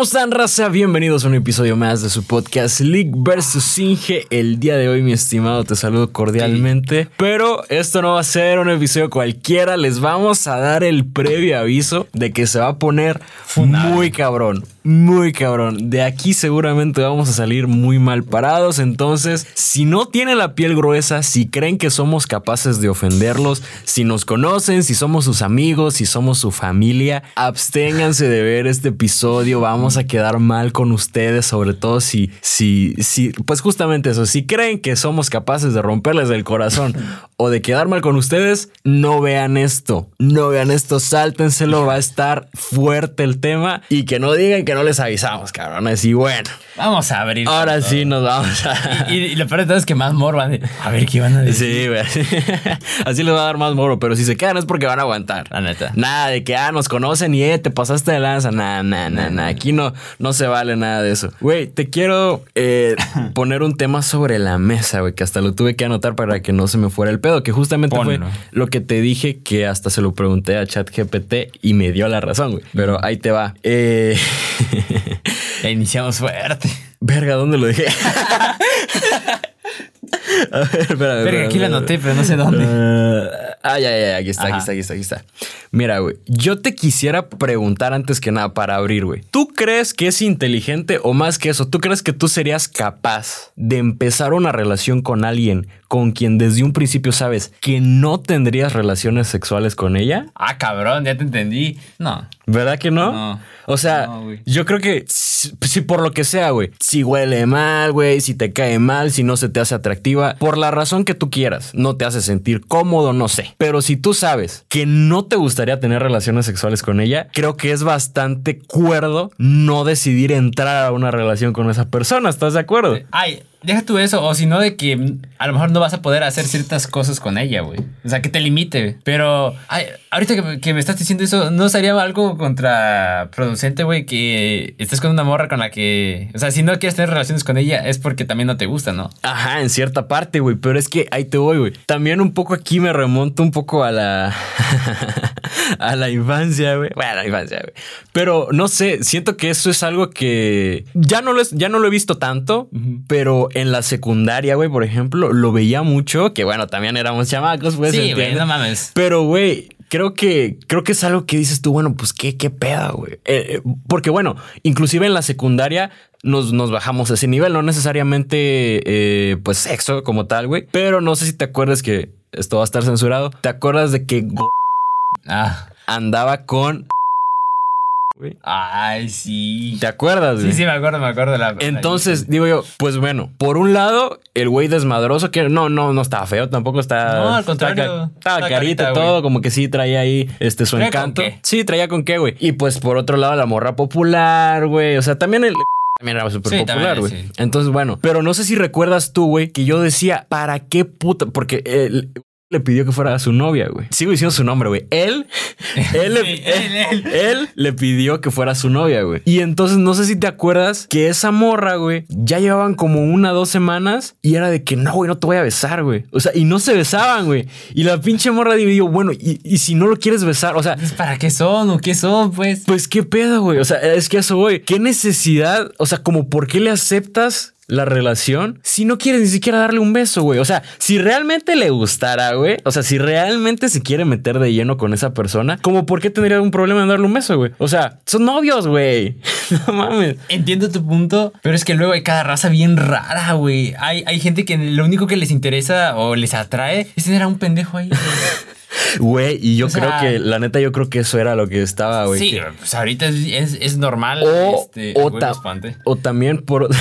¿Cómo están, raza? Bienvenidos a un episodio más de su podcast League vs. Inge. El día de hoy, mi estimado, te saludo cordialmente. Pero esto no va a ser un episodio cualquiera. Les vamos a dar el previo aviso de que se va a poner muy cabrón. Muy cabrón. De aquí seguramente vamos a salir muy mal parados. Entonces, si no tienen la piel gruesa, si creen que somos capaces de ofenderlos, si nos conocen, si somos sus amigos, si somos su familia, absténganse de ver este episodio. Vamos a quedar mal con ustedes, sobre todo si, si, si, pues justamente eso. Si creen que somos capaces de romperles el corazón o de quedar mal con ustedes, no vean esto. No vean esto, sáltenselo. Va a estar fuerte el tema y que no digan que que no les avisamos, cabrones. Y bueno. Vamos a abrir. Ahora sí nos vamos a. Y, lo peor de todo es que más moro van a, a ver qué van a decir. Sí, güey. Así les va a dar más moro. Pero si se quedan es porque van a aguantar. La neta. Nada de que, ah, nos conocen y eh, te pasaste de lanza. Nada, nada, nada. Aquí no, no se vale nada de eso. Güey, te quiero eh, poner un tema sobre la mesa, güey, que hasta lo tuve que anotar para que no se me fuera el pedo. Que justamente fue lo que te dije que hasta se lo pregunté a ChatGPT y me dio la razón, güey. Pero ahí te va. Eh. ya iniciamos fuerte. Verga, ¿dónde lo dejé? A ver, espera, Verga, aquí lo anoté, pero no sé dónde. Uh, ah, ya, ya, aquí está, aquí está, aquí está, aquí está. Mira, güey, yo te quisiera preguntar antes que nada para abrir, güey. ¿Tú crees que es inteligente o más que eso? ¿Tú crees que tú serías capaz de empezar una relación con alguien con quien desde un principio sabes que no tendrías relaciones sexuales con ella? Ah, cabrón, ya te entendí. No. ¿Verdad que no? No. O sea, yo creo que si, por lo que sea, güey, si huele mal, güey, si te cae mal, si no se te hace atractiva, por la razón que tú quieras, no te hace sentir cómodo, no sé. Pero si tú sabes que no te gustaría tener relaciones sexuales con ella, creo que es bastante cuerdo no decidir entrar a una relación con esa persona. ¿Estás de acuerdo? Ay, Deja tú eso, o si no, de que a lo mejor no vas a poder hacer ciertas cosas con ella, güey. O sea, que te limite, Pero ahorita que, me estás diciendo eso, ¿no sería algo contraproducente, güey? Que estés con una morra con la que. O sea, si no quieres tener relaciones con ella, es porque también no te gusta, ¿no? Ajá, en cierta parte, güey. Pero es que ahí te voy, güey. También un poco aquí me remonto un poco a la. a la infancia, güey. Bueno, a la infancia, güey. Pero no sé, siento que eso es algo que. Ya no lo, ya no lo he visto tanto, pero en la secundaria, güey, por ejemplo, lo veía mucho, que bueno, también éramos chamacos, pues. Sí, güey, no mames. Pero, güey, creo que, creo que es algo que dices tú, bueno, pues qué, qué pedo, güey. Eh, eh, porque, bueno, inclusive en la secundaria nos, nos bajamos a ese nivel, no necesariamente, eh, pues, sexo como tal, güey. Pero no sé si te acuerdas que esto va a estar censurado. ¿Te acuerdas de que ah. andaba con Ay, sí. ¿Te acuerdas, güey? Sí, sí, me acuerdo, me acuerdo. La, Entonces, digo yo, pues bueno, por un lado, el güey desmadroso, que no, no, no estaba feo, tampoco está. No, al contrario. Estaba, carita, todo, como que sí traía ahí este su encanto. Sí, traía con qué, güey. Y pues por otro lado, la morra popular, güey. O sea, también el. También era súper popular, güey. Entonces, bueno, pero no sé si recuerdas tú, güey, que yo decía, ¿para qué puta? Porque el, le pidió que fuera su novia, güey. Sigo diciendo su nombre, güey. Él, él, él, le pidió que fuera su novia, güey. Y entonces no sé si te acuerdas que esa morra, güey, ya llevaban como una, dos semanas y era de que no, güey, no te voy a besar, güey. O sea, y no se besaban, güey. Y la pinche morra dijo, bueno, y, si no lo quieres besar, o sea. ¿Para qué son o qué son, pues? Pues qué pedo, güey. O sea, es que eso, güey. ¿Qué necesidad? O sea, como por qué le aceptas la relación si no quieres ni siquiera darle un beso, güey? O sea, si realmente le gustara, güey, o sea, si realmente se quiere meter de lleno con esa persona, ¿cómo por qué tendría un problema en darle un beso, güey? O sea, son novios, güey. no mames. Entiendo tu punto, pero es que luego hay cada raza bien rara, güey. Hay, hay gente que lo único que les interesa o les atrae es tener a un pendejo ahí. Güey, y yo creo que, la neta, yo creo que eso era lo que estaba, güey. Sí, pues ahorita es, es, normal. O, este, o también por.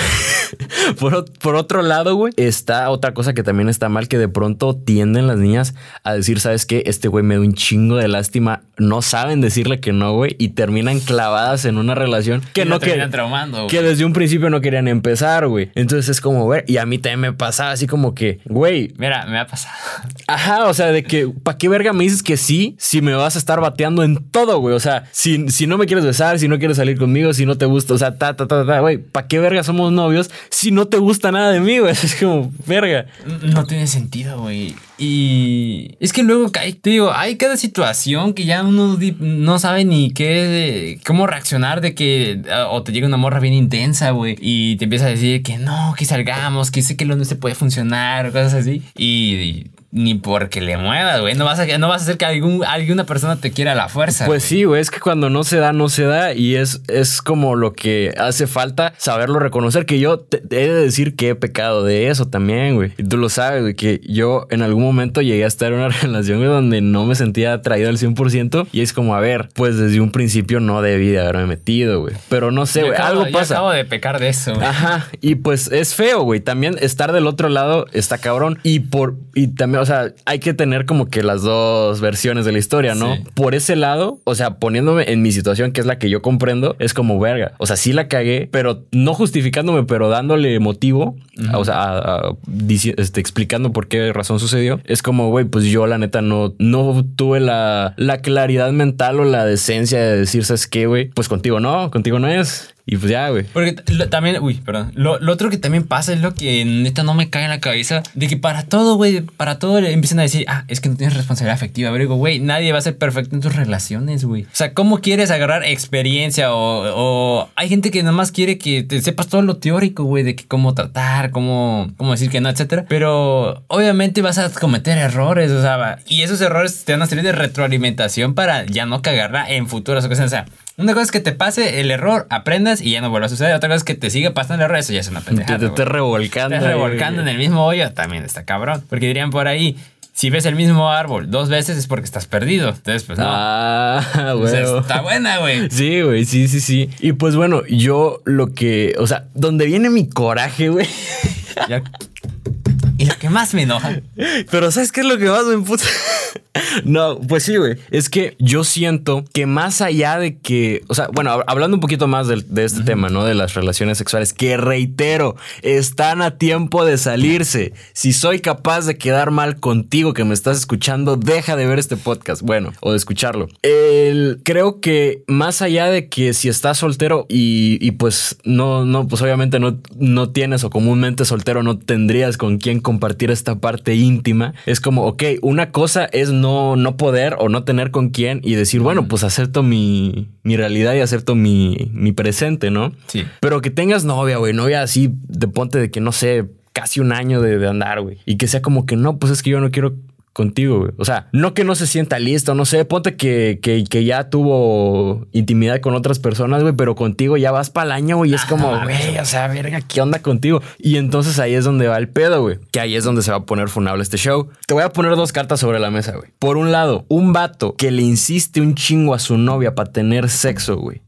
por, otro lado, güey, está otra cosa que también está mal, que de pronto tienden las niñas a decir, ¿sabes qué? Este güey me da un chingo de lástima. No saben decirle que no, güey, y terminan clavadas en una relación que no querían traumando. Que desde un principio no querían empezar, güey. Entonces es como, güey, y a mí también me pasaba así como que, güey. Mira, me ha pasado. Ajá, o sea, de que, ¿para qué verga me dices que sí si me vas a estar bateando en todo, güey? O sea, si, si no me quieres besar, si no quieres salir conmigo, si no te gusta, o sea, ta, ta, ta, ta, güey, ¿para qué verga somos novios si no te gusta nada de mí, güey. Es como, verga. No tiene sentido, güey. Y es que luego cae, te digo, hay cada situación que ya uno no sabe ni qué, cómo reaccionar de que ah, o te llega una morra bien intensa, güey, y te empieza a decir que no, que salgamos, que sé que lo no se puede funcionar, cosas así. y ni porque le muevas, güey. No vas a, no vas a hacer que algún, alguna persona te quiera a la fuerza. Pues sí, güey. Es que cuando no se da, no se da. Y es, es como lo que hace falta saberlo reconocer. Que yo te, he de decir que he pecado de eso también, güey. Y tú lo sabes, güey. Que yo en algún momento llegué a estar en una relación donde no me sentía atraído al 100%. Y es como, a ver, pues desde un principio no debí de haberme metido, güey. Pero no sé, güey. Algo pasa. Acabo de pecar de eso. Ajá. Y pues es feo, güey. También estar del otro lado está cabrón. Y por. Y también o sea, hay que tener como que las dos versiones de la historia, ¿no? Por ese lado, o sea, poniéndome en mi situación, que es la que yo comprendo, es como verga. O sea, sí la cagué, pero no justificándome, pero dándole motivo, o sea, este, explicando por qué razón sucedió. Es como, güey, pues yo la neta no, no tuve la, la claridad mental o la decencia de decir, ¿sabes qué, güey? Pues contigo no, contigo no es. Y pues ya, güey. Porque también, uy, perdón. Lo, otro que también pasa es lo que neta no me cae en la cabeza. De que para todo, güey, para todo le empiezan a decir, ah, es que no tienes responsabilidad afectiva. Pero digo, güey, nadie va a ser perfecto en tus relaciones, güey. O sea, ¿cómo quieres agarrar experiencia? O, o hay gente que nada más quiere que te sepas todo lo teórico, güey, de que cómo tratar, cómo, cómo decir que no, etcétera. Pero obviamente vas a cometer errores, o sea, y esos errores te van a servir de retroalimentación para ya no cagarla en futuras ocasiones. O sea, una cosa es que te pase el error, aprendas y ya no vuelva a suceder. Otra cosa es que te siga pasando el error, eso ya es una pendejada. Te estés revolcando. Te revolcando en el mismo hoyo, también está cabrón. Porque dirían por ahí, si ves el mismo árbol dos veces es porque estás perdido. Entonces, pues no. Ah, güey. está buena, güey. Sí, güey, sí, sí, sí. Y pues bueno, yo lo que, o sea, donde viene mi coraje, güey. Y lo que más me enoja. Pero ¿sabes qué es lo que más me empuja? no, pues sí, güey. Es que yo siento que más allá de que, o sea, bueno, hablando un poquito más de, este tema, ¿no? De las relaciones sexuales, que reitero, están a tiempo de salirse. Si soy capaz de quedar mal contigo que me estás escuchando, deja de ver este podcast, bueno, o de escucharlo. El, creo que más allá de que si estás soltero y, pues no, no, pues obviamente no, no tienes o comúnmente soltero no tendrías con quién compartir esta parte íntima, es como, ok, una cosa es no, no poder o no tener con quién y decir, bueno, pues acepto mi, mi realidad y acepto mi, mi presente, ¿no? Sí. Pero que tengas novia, güey, novia así de ponte de que no sé, casi un año de, de andar, güey. Y que sea como que no, pues es que yo no quiero contigo, güey. O sea, no que no se sienta listo, no sé, ponte que, que, que ya tuvo intimidad con otras personas, güey, pero contigo ya vas para el año, güey, y es como, güey, o sea, verga, ¿qué onda contigo? Y entonces ahí es donde va el pedo, güey, que ahí es donde se va a poner funable este show. Te voy a poner dos cartas sobre la mesa, güey. Por un lado, un vato que le insiste un chingo a su novia para tener sexo, güey,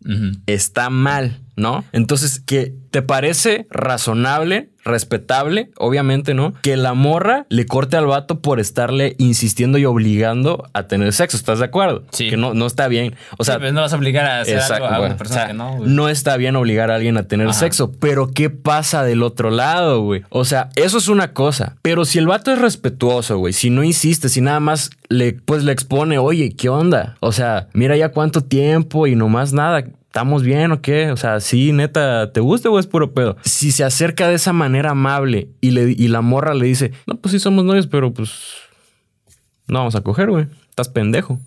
está mal. ¿No? Entonces, ¿qué te parece razonable, respetable, obviamente, ¿no? Que la morra le corte al vato por estarle insistiendo y obligando a tener sexo, ¿estás de acuerdo? Sí. Que no, no está bien. O sea, no vas a obligar a hacer algo a una persona que no, No está bien obligar a alguien a tener sexo, pero ¿qué pasa del otro lado, güey? O sea, eso es una cosa, pero si el vato es respetuoso, güey, si no insiste, si nada más le, pues le expone, oye, ¿qué onda? O sea, mira ya cuánto tiempo y no más nada ¿estamos bien o qué? O sea, sí, neta, ¿te gusta o es puro pedo? Si se acerca de esa manera amable y, le, y la morra le dice, no, pues sí somos novios, pero pues no vamos a coger, güey. Estás pendejo.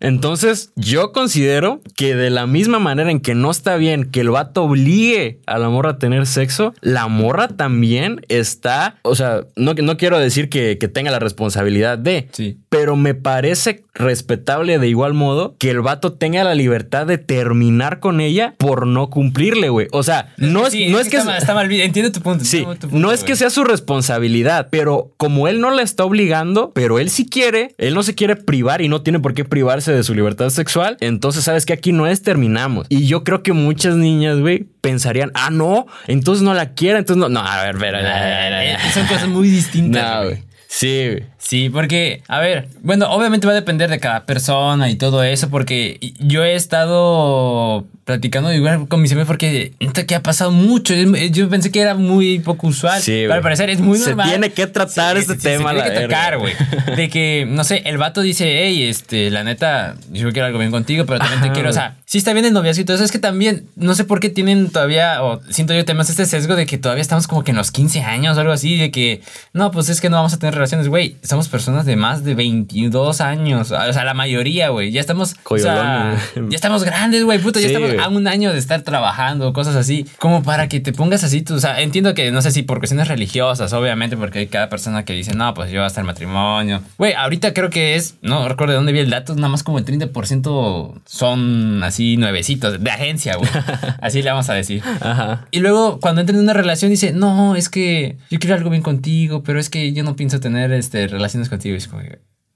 Entonces, yo considero que de la misma manera en que no está bien que el vato obligue a la morra a tener sexo, la morra también está, o sea, no, no quiero decir que, tenga la responsabilidad de, sí. pero me parece respetable de igual modo que el vato tenga la libertad de terminar con ella por no cumplirle, güey. O sea, no es, no es, que... Está mal, entiendo tu punto. Sí, no es que sea su responsabilidad, pero como él no la está obligando, pero él sí quiere, él no se quiere privar y no tiene por qué privarse de su libertad sexual, entonces sabes que aquí no es terminamos. Y yo creo que muchas niñas, güey, pensarían, ah, no, entonces no la quiero, entonces no, no, a ver, ver, eh, son cosas muy distintas. güey. Sí, güey. Sí, porque, a ver, bueno, obviamente va a depender de cada persona y todo eso, porque yo he estado platicando igual con mis amigos porque que ha pasado mucho. Yo pensé que era muy poco usual. Sí, pero al parecer es muy normal. Se tiene que tratar este tema. Se tiene que tocar, güey. De que, no sé, el vato dice, hey, este, la neta, yo quiero algo bien contigo, pero también te quiero, o sea, sí está bien el noviazgo Es que también, no sé por qué tienen todavía, o siento yo temas este sesgo de que todavía estamos como que en los 15 años o algo así, de que, no, pues es que no vamos a tener relaciones, güey. Somos personas de más de 22 años. O sea, la mayoría, güey. Ya estamos, o sea, ya estamos grandes, güey, puto. Ya estamos a un año de estar trabajando, cosas así. Como para que te pongas así, tú, o sea, entiendo que, no sé si por cuestiones religiosas, obviamente, porque hay cada persona que dice, no, pues yo hasta el matrimonio. Güey, ahorita creo que es, no recuerdo de dónde vi el dato, nada más como el 30% son así nuevecitos, de agencia, güey. Así le vamos a decir. Ajá. Y luego cuando entran en una relación dice, no, es que yo quiero algo bien contigo, pero es que yo no pienso tener este, relaciones contigo. Y es como,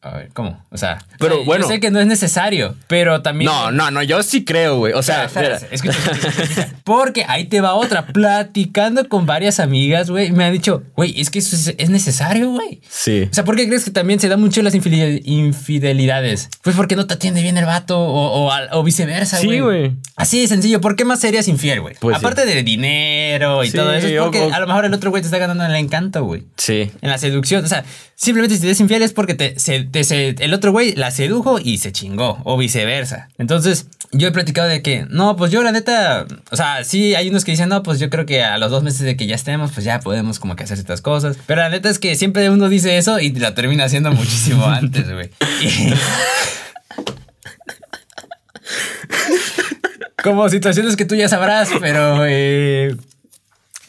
a ver, ¿cómo? O sea, pero bueno. Yo sé que no es necesario, pero también. No, no, no, yo sí creo, güey. O sea, escucha, porque ahí te va otra. Platicando con varias amigas, güey, me han dicho, güey, es que eso es, necesario, güey. Sí. O sea, ¿por qué crees que también se da mucho las infidelidades? Pues porque no te atiende bien el vato o, o, viceversa, güey. Sí, güey. Así de sencillo. ¿Por qué más serías infiel, güey? Pues Aparte de dinero y todo eso, es porque a lo mejor el otro güey te está ganando en el encanto, güey. Sí. En la seducción. O sea, simplemente si te eres infiel es porque te, se, el otro güey la sedujo y se chingó, o viceversa. Entonces, yo he platicado de que, no, pues yo la neta, o sea, sí hay unos que dicen, no, pues yo creo que a los dos meses de que ya estemos, pues ya podemos como que hacer ciertas cosas. Pero la neta es que siempre uno dice eso y la termina haciendo muchísimo antes, güey. como situaciones que tú ya sabrás, pero eh,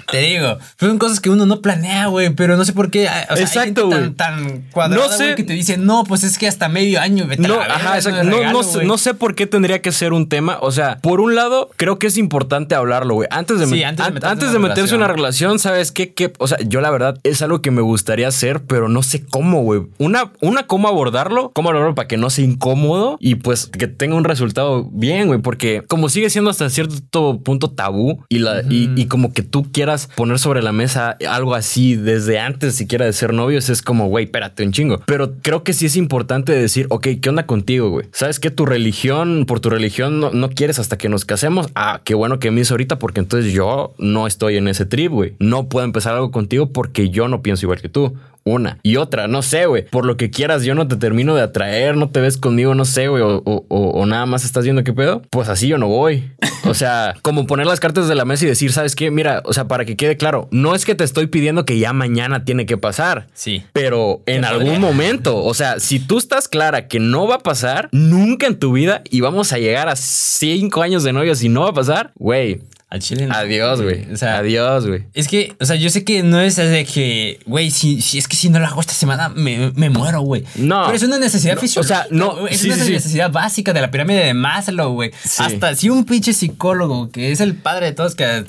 te digo, son cosas que uno no planea, güey, pero no sé por qué. O sea, exacto, güey. Tan, tan cuadrada, no sé. que te dice, no, pues es que hasta medio año, vete no, ajá, exacto. No, no, no, sé por qué tendría que ser un tema. O sea, por un lado, creo que es importante hablarlo, güey. Antes de, sí, antes de, meterse, antes de meterse en una relación, ¿sabes qué? ¿Qué? O sea, yo la verdad es algo que me gustaría hacer, pero no sé cómo, güey. Una, una, cómo abordarlo, cómo abordarlo para que no sea incómodo y pues que tenga un resultado bien, güey. Porque como sigue siendo hasta cierto punto tabú y, la, y, y como que tú quieras poner sobre la mesa algo así desde antes siquiera de ser novios, es como, güey, espérate un chingo. Pero creo que sí es importante decir, ok, ¿qué onda contigo, güey? ¿Sabes que tu religión, por tu religión no, no, quieres hasta que nos casemos? Ah, qué bueno que me hizo ahorita porque entonces yo no estoy en ese trip, güey. No puedo empezar algo contigo porque yo no pienso igual que tú una y otra, no sé, güey. Por lo que quieras, yo no te termino de atraer, no te ves conmigo, no sé, güey, o, nada más estás viendo qué pedo. Pues así yo no voy. O sea, como poner las cartas de la mesa y decir, ¿sabes qué? Mira, o sea, para que quede claro, no es que te estoy pidiendo que ya mañana tiene que pasar. Sí. Pero en algún momento, o sea, si tú estás clara que no va a pasar nunca en tu vida y vamos a llegar a cinco años de novios y no va a pasar, güey, al chile Adiós, güey. O sea, adiós, güey. Es que, o sea, yo sé que no es de que, güey, si, si es que si no lo hago esta semana, me, me muero, güey. No. Pero es una necesidad física. O sea, no. Es una necesidad básica de la pirámide de Maslow, güey. Hasta si un pinche psicólogo, que es el padre de todos, que.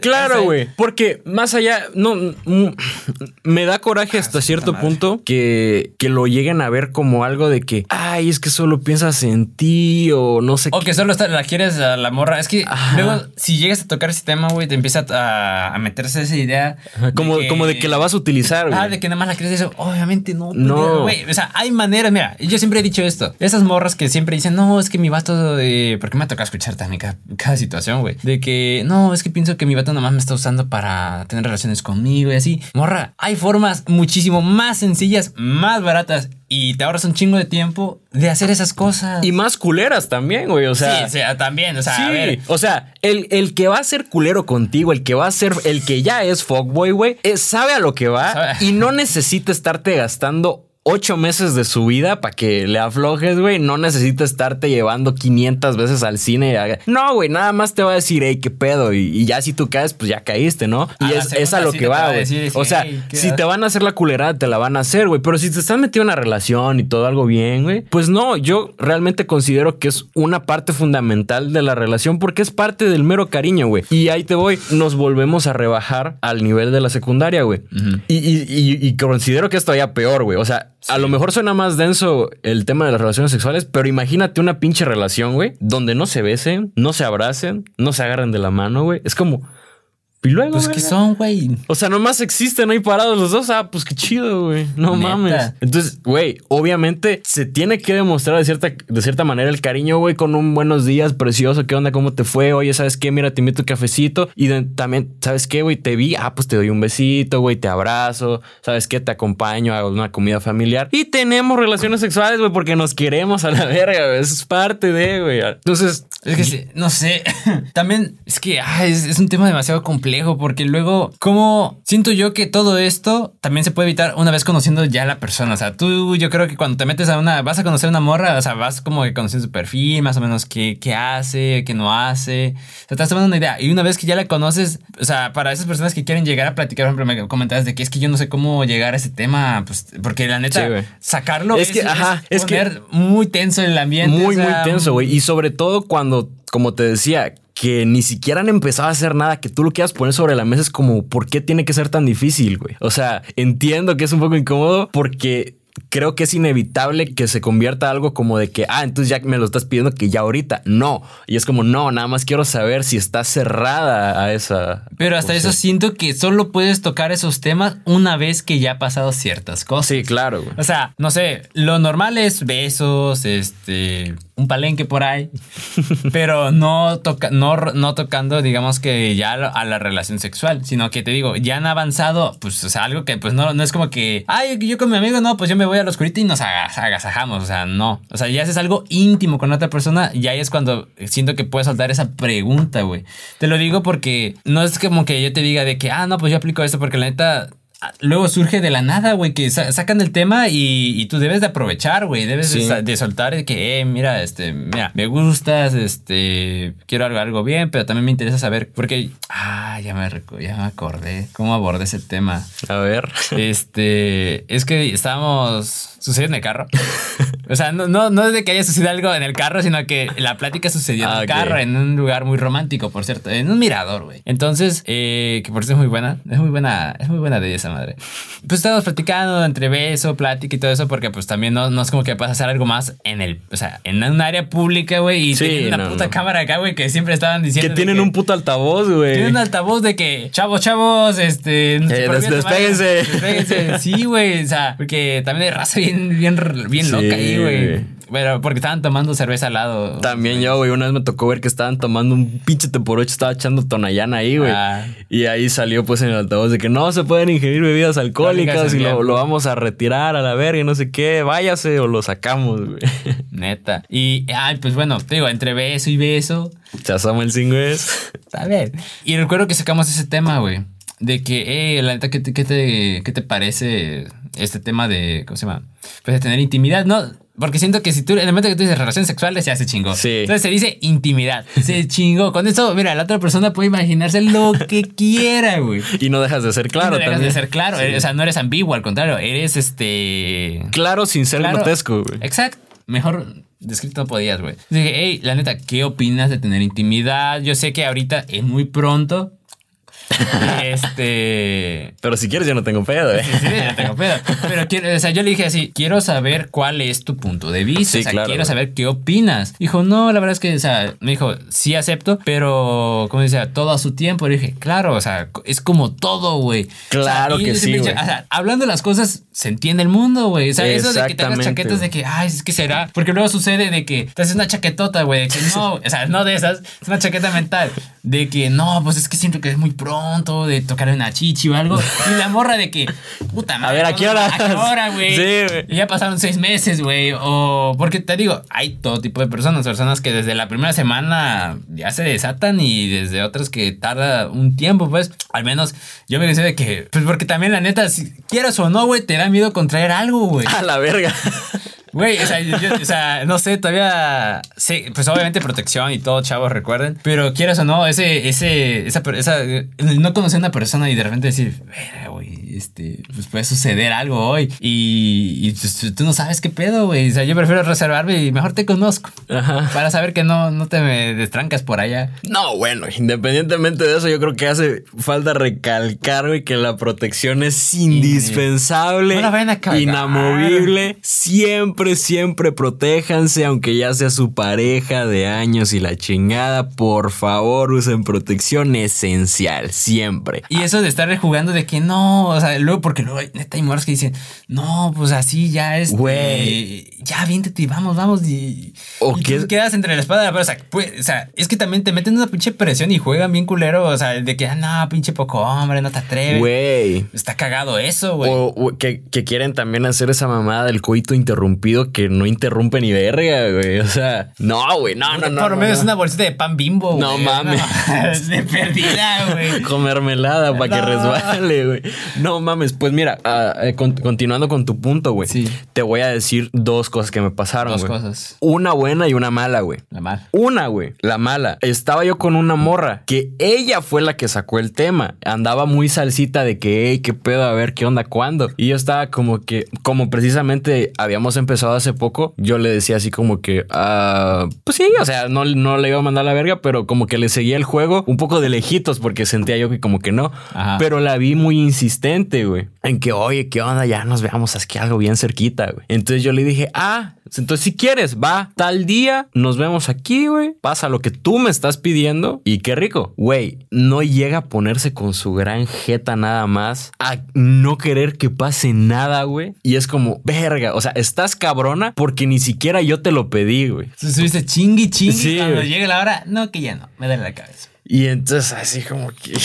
claro, güey. Porque más allá, no. Mm, me da coraje hasta ah, cierto punto que, que lo lleguen a ver como algo de que, ay, es que solo piensas en ti o no sé o que solo la quieres a la morra. Es que luego, si llegas a tocar ese tema, güey, te empieza a, meterse esa idea. Como de, que, como de que la vas a utilizar, güey. Ah, de que nada más la quieres eso. Obviamente no. No. Güey, o sea, hay maneras. Mira, yo siempre he dicho esto. Esas morras que siempre dicen, no, es que mi vato de. Porque me ha tocado escuchar también cada, situación, güey. De que, no, es que pienso que mi vato nada más me está usando para tener relaciones conmigo y así. Morra, hay formas muchísimo más sencillas, más baratas y te ahorras un chingo de tiempo de hacer esas cosas. Y más culeras también, güey. O sea, sí, o sea, también. O sea, sí, a ver. O sea, el, el, que va a ser culero contigo, el que va a ser, el que ya es fuckboy, güey, sabe a lo que va y no necesita estarte gastando ocho meses de su vida para que le aflojes, güey. No necesita estarte llevando 500 veces al cine. No, güey, nada más te va a decir, hey, qué pedo. Y, ya si tú caes, pues ya caíste, ¿no? Y es, a lo que va, güey. O sea, si te van a hacer la culerada, te la van a hacer, güey. Pero si te estás metiendo en una relación y todo algo bien, güey, pues no, yo realmente considero que es una parte fundamental de la relación porque es parte del mero cariño, güey. Y ahí te voy, nos volvemos a rebajar al nivel de la secundaria, güey. y, y considero que es todavía peor, güey. O sea, a lo mejor suena más denso el tema de las relaciones sexuales, pero imagínate una pinche relación, güey, donde no se besen, no se abracen, no se agarren de la mano, güey. Es como, Y luego. Pues, ¿qué verga? son, güey? O sea, nomás existen ahí parados los dos. Ah, pues qué chido, güey. No Neta. mames. Entonces, güey, obviamente se tiene que demostrar de cierta, de cierta manera el cariño, güey, con un buenos días, precioso. ¿Qué onda? ¿Cómo te fue? Oye, ¿sabes qué? Mira, te invito a un cafecito. Y de- también, ¿sabes qué, güey? Te vi. Ah, pues te doy un besito, güey. Te abrazo. ¿Sabes qué? Te acompaño a una comida familiar. Y tenemos relaciones sexuales, güey, porque nos queremos a la verga, güey. Eso es parte de, güey. Entonces, Es que sí, no sé. También es que ah, es, es un tema demasiado complejo porque luego, como siento yo que todo esto también se puede evitar una vez conociendo ya a la persona. O sea, tú, yo creo que cuando te metes a una, vas a conocer a una morra, o sea, vas como que conociendo su perfil, más o menos qué, qué hace, qué no hace. O sea, estás tomando una idea. Y una vez que ya la conoces, o sea, para esas personas que quieren llegar a platicar, por ejemplo, me comentabas de que es que yo no sé cómo llegar a ese tema, pues, porque la neta, Sí, sacarlo Es que, ajá, es que- poner muy tenso el ambiente. Muy, o sea, muy tenso, güey. Y sobre todo cuando, como te decía, que ni siquiera han empezado a hacer nada, que tú lo quieras poner sobre la mesa es como, ¿por qué tiene que ser tan difícil, güey? O sea, entiendo que es un poco incómodo porque creo que es inevitable que se convierta algo como de que, ah, entonces ya me lo estás pidiendo que ya ahorita. No. Y es como, no, nada más quiero saber si está cerrada a esa. Pero hasta eso siento que solo puedes tocar esos temas una vez que ya ha pasado ciertas cosas. Sí, claro, güey. O sea, no sé, lo normal es besos, este, un palenque por ahí, pero no, toca, no, no tocando, digamos que ya a la- relación sexual, sino que te digo, ya han avanzado, pues, o sea, algo que pues no, no es como que, ay, yo con mi amigo, no, pues yo me voy a la oscurita y nos agas- agasajamos, o sea, no. O sea, ya haces algo íntimo con otra persona y ahí es cuando siento que puedes soltar esa pregunta, güey. Te lo digo porque no es como que yo te diga de que, ah, no, pues yo aplico esto porque la neta luego surge de la nada, güey, que sa- sacan el tema y, y tú debes de aprovechar, güey, debes de Sí. sa- de, soltar de que, eh, mira, este, mira, me gustas, este, quiero algo, algo bien, pero también me interesa saber, porque, ah, ya me, ya me acordé cómo abordé ese tema. A ver. Este, es que estábamos sucediendo en el carro. O sea, no, no, no es de que haya sucedido algo en el carro, sino que la plática sucedió en Ah, el carro, en un lugar muy romántico, por cierto, en un mirador, güey. Entonces, eh, que por cierto es muy buena, es muy buena, es muy buena de esa madre. Pues estábamos platicando entre beso, plática y todo eso, porque pues también no, no es como que puedas hacer algo más en el, o sea, en un área pública, güey, y Sí, teniendo una no, puta no. cámara acá, güey, que siempre estaban diciendo. Que tienen un puto altavoz, güey. tiene un altavoz de que, chavos, chavos, este. Eh, des- despéguense. Despéguense. Sí, güey. O sea, porque también hay raza bien, bien, bien Sí, loca ahí, güey. Pero porque estaban tomando cerveza al lado. También yo, güey, una vez me tocó ver que estaban tomando un pinche te por ocho, estaba echando tonayana ahí, güey. Ah. Y ahí salió pues en el altavoz de que no se pueden ingerir bebidas alcohólicas y lo, bien. lo vamos a retirar a la verga y no sé qué, váyase o lo sacamos, güey. Neta. Y, ay, pues bueno, te digo, entre beso y beso. Asoma el cinco es. A ver. Y recuerdo que sacamos ese tema, güey. De que, eh, la neta, ¿qué te, qué, te, ¿qué te parece este tema de, ¿cómo se llama? Pues de tener intimidad, ¿no? Porque siento que si tú, en el momento que tú dices relaciones sexuales, se chingó. Sí. Entonces se dice intimidad. Se chingó. Con eso, mira, la otra persona puede imaginarse lo que quiera, güey. Y no dejas de ser claro no dejas también. de ser claro. Sí. O sea, no eres ambiguo, al contrario, eres este. Claro sin ser Claro. grotesco, güey. Exacto. Mejor descrito no podías, güey. Dije, hey, la neta, ¿qué opinas de tener intimidad? Yo sé que ahorita es muy pronto. este. Pero si quieres yo no tengo pedo, eh. Sí, sí, ya tengo pedo. Pero quiero, o sea, yo le dije así, quiero saber cuál es tu punto de vista. Sí, o sea, claro, quiero güey. saber qué opinas. Dijo, no, la verdad es que, o sea, me dijo, sí acepto, pero, como decía, todo a su tiempo. Le dije, claro, o sea, es como todo, güey. Claro O sea, que yo sí, güey. O sea, hablando de las cosas, se entiende el mundo, güey. O sea, eso de que te hagas chaquetas de que, ay, es que será. Porque luego sucede de que te haces una chaquetota, güey. Que no, o sea, no de esas, es una chaqueta mental. De que no, pues es que siento que es muy pronto de tocar una chichi o algo. Y la morra de que, puta madre. ver, ¿a qué hora? ¿A qué hora, güey? Sí, güey. Y ya pasaron seis meses, güey. O porque te digo, hay todo tipo de personas. Personas que desde la primera semana ya se desatan y desde otras que tarda un tiempo, pues. Al menos yo me decía de que, pues porque también la neta, si quieras o no, güey, te da miedo contraer algo, güey. A la verga. Güey, o sea, o sea, no sé, todavía. Sí, pues obviamente protección y todo, chavos, recuerden. Pero quieras o no, ese, ese, esa, esa, no conocer una persona y de repente decir, "Verga, güey. Este, pues puede suceder algo hoy. Y, y pues, tú no sabes qué pedo, güey. O sea, yo prefiero reservarme y mejor te conozco. Ajá. Para saber que no, no te me destrancas por allá. No, bueno, independientemente de eso, yo creo que hace falta recalcar, güey, que la protección es indispensable, No inamovible. Siempre, siempre protéjanse, aunque ya sea su pareja de años y la chingada. Por favor, usen protección esencial, siempre. Y eso de estar jugando de que no, o sea, luego, porque luego hay- neta hay morras que dicen, no, pues así ya es. Güey. Ya viéntete y vamos, vamos. Y, O y tú quedas entre la espada y la pared. O sea, pues, o sea, es que también te meten una pinche presión y juegan bien culero. O sea, de que, ah, no, pinche poco hombre, no te atreves. Güey. Está cagado eso, güey. O, o que, que quieren también hacer esa mamada del coito interrumpido que no interrumpe ni verga, güey. O sea, no, güey, no, no, no. Por lo no, menos no. una bolsita de pan bimbo, No güey. mames. de perdida, güey. Con mermelada para que No. resbale, güey. No mames. Pues mira, ah, eh, con- continuando con tu punto, güey. Sí. Te voy a decir dos cosas que me pasaron, Dos cosas. Una buena y una mala, güey. La mal. Una, güey, la mala. Estaba yo con una morra que ella fue la que sacó el tema. Andaba muy salsita de que, hey, qué pedo, a ver qué onda, cuándo. Y yo estaba como que, como precisamente habíamos empezado hace poco, yo le decía así como que, ah, pues sí, o sea, no, no le iba a mandar la verga, pero como que le seguía el juego un poco de lejitos porque sentía yo que como que no. Ajá. Pero la vi muy insistente, güey, en que, oye, qué onda, ya nos veamos aquí algo bien cerquita, güey. Entonces yo le dije, ah, entonces si quieres, va, tal día, nos vemos aquí, güey, pasa lo que tú me estás pidiendo y qué rico. Güey, no llega a ponerse con su gran jeta nada más, a no querer que pase nada, güey. Y es como, verga, o sea, estás cabrona porque ni siquiera yo te lo pedí, güey. Estuviste chingui chingui Sí, cuando güey. llegue la hora. No, que ya no. Me duele la cabeza. Y entonces así como que...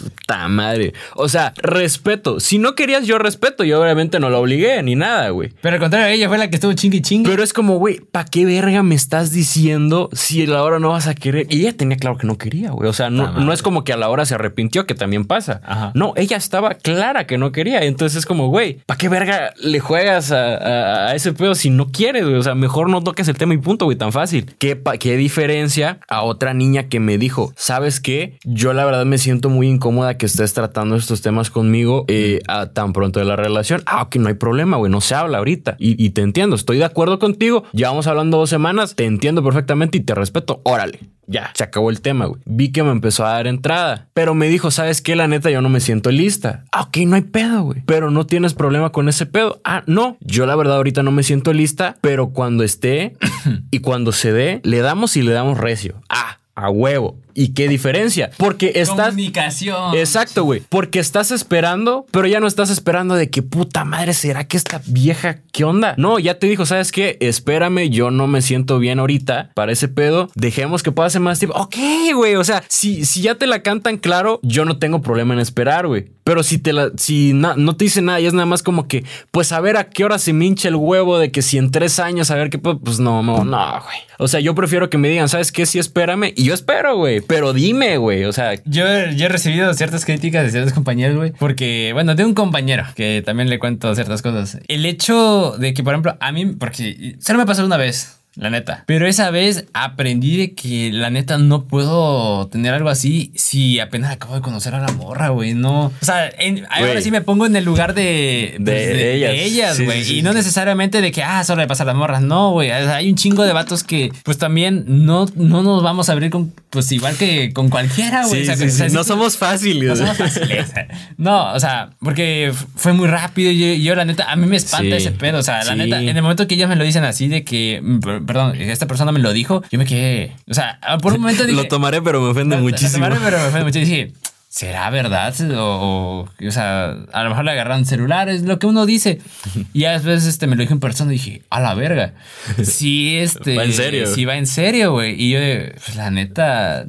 Puta madre. O sea, respeto. Si no querías, yo respeto. Yo obviamente no lo obligué ni nada, güey. Pero al contrario, ella fue la que estuvo chingui chingui. Pero es como, güey, ¿para qué verga me estás diciendo si a la hora no vas a querer? Y ella tenía claro que no quería, güey. O sea, no, no es como que a la hora se arrepintió, que también pasa. Ajá. No, ella estaba clara que no quería. Entonces es como, güey, ¿para qué verga le juegas a, a- a ese pedo si no quieres, güey? O sea, mejor no toques el tema y punto, güey, tan fácil. ¿Qué, pa- qué diferencia a otra niña que me dijo, ¿sabes qué? Yo la verdad me siento muy incómoda que estés tratando estos temas conmigo eh, a tan pronto de la relación. Ah, ok, no hay problema, güey, no se habla ahorita. Y, y te entiendo, estoy de acuerdo contigo. Llevamos hablando dos semanas, te entiendo perfectamente y te respeto. Órale. Ya, se acabó el tema, güey. Vi que me empezó a dar entrada, pero me dijo, ¿sabes qué? La neta, yo no me siento lista. Ah, ok, no hay pedo, güey. Pero no tienes problema con ese pedo. Ah, no. Yo la verdad ahorita no me siento lista, pero cuando esté y cuando se dé, le damos y le damos recio. Ah, a huevo. ¿Y qué diferencia? Porque estás... Comunicación. Exacto, güey. Porque estás esperando, pero ya no estás esperando de que puta madre, ¿será que esta vieja qué onda? No, ya te dijo, ¿sabes qué? Espérame, yo no me siento bien ahorita para ese pedo. Dejemos que pase más tiempo. Ok, güey. O sea, si, si ya te la cantan claro, yo no tengo problema en esperar, güey. Pero si te la, si na- no te dice nada y es nada más como que, pues a ver a qué hora se me hincha el huevo de que si en tres años a ver qué, pues no, no, no, güey. O sea, yo prefiero que me digan, ¿sabes qué? Sí, espérame. Y yo espero, güey. Pero dime, güey. O sea, Yo, yo he recibido ciertas críticas de ciertos compañeros, güey. Porque, bueno, de un compañero que también le cuento ciertas cosas. El hecho de que, por ejemplo, a mí, porque solo me pasó una vez. La neta. Pero esa vez aprendí de que la neta no puedo tener algo así si apenas acabo de conocer a la morra, güey. No. O sea, en- ahora sí me pongo en el lugar de, De pues, de, ellas. de ellas, güey. sí, sí, y no necesariamente de que, ah, solo le pasa a las morras. No, güey. O sea, hay un chingo de vatos que, pues también no, no nos vamos a abrir con, pues igual que con cualquiera, güey. O sea, o sea, no somos fáciles. no somos fáciles. No, o sea, porque fue muy rápido. Yo, yo, la neta, a mí me espanta ese pedo. O sea, la neta, en el momento que ellos me lo dicen así, de que, mm, perdón, esta persona me lo dijo, yo me quedé. O sea, por un momento dije. Lo tomaré, pero me ofende Lo- lo muchísimo. tomaré, pero me ofende mucho. Y dije, ¿será verdad? O, o, o sea, a lo mejor le agarran celulares, lo que uno dice. Y a veces este, me lo dijo en persona y dije, a la verga. Sí, este. Va en serio. Sí, va en serio, güey. Y yo, pues, la neta.